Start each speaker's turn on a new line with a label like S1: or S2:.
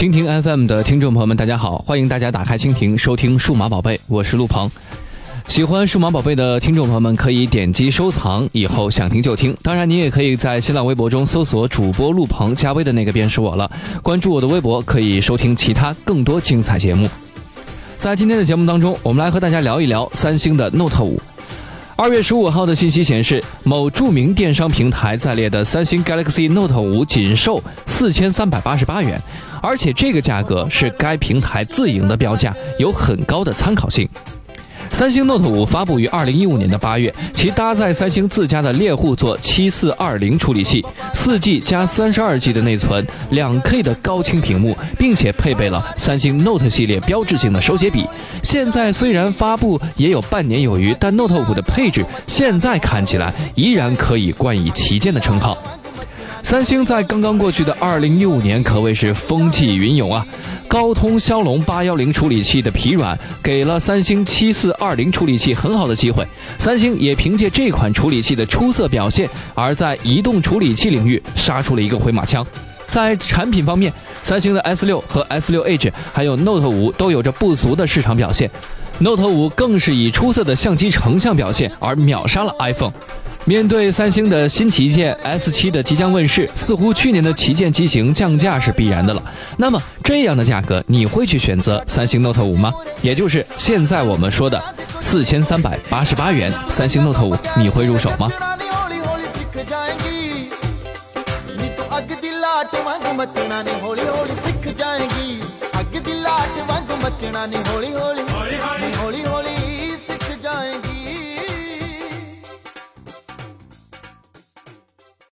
S1: 蜻蜓 FM 的听众朋友们，大家好！欢迎大家打开蜻蜓收听《数码宝贝》，我是陆鹏。喜欢数码宝贝的听众朋友们，可以点击收藏，以后想听就听。当然，你也可以在新浪微博中搜索主播陆鹏，加微的那个便是我了。关注我的微博，可以收听其他更多精彩节目。在今天的节目当中，我们来和大家聊一聊三星的 Note 五。二月十五号的信息显示，某著名电商平台在列的三星 Galaxy Note 五仅售四千三百八十八元，而且这个价格是该平台自营的标价，有很高的参考性。三星 Note 五发布于二零一五年的八月，其搭载三星自家的猎户座七四二零处理器，四 G 加三十二 G 的内存，两 K 的高清屏幕，并且配备了三星 Note 系列标志性的手写笔。现在虽然发布也有半年有余，但 Note 五的配置现在看起来依然可以冠以旗舰的称号。三星在刚刚过去的二零一五年可谓是风起云涌啊。高通骁龙八幺零处理器的疲软，给了三星七四二零处理器很好的机会。三星也凭借这款处理器的出色表现，而在移动处理器领域杀出了一个回马枪。在产品方面，三星的 S 六和 S 六 Edge 还有 Note 五都有着不俗的市场表现，Note 五更是以出色的相机成像表现而秒杀了 iPhone。面对三星的新旗舰 S7 的即将问世，似乎去年的旗舰机型降价是必然的了。那么这样的价格，你会去选择三星 Note 五吗？也就是现在我们说的四千三百八十八元三星 Note 五，你会入手吗？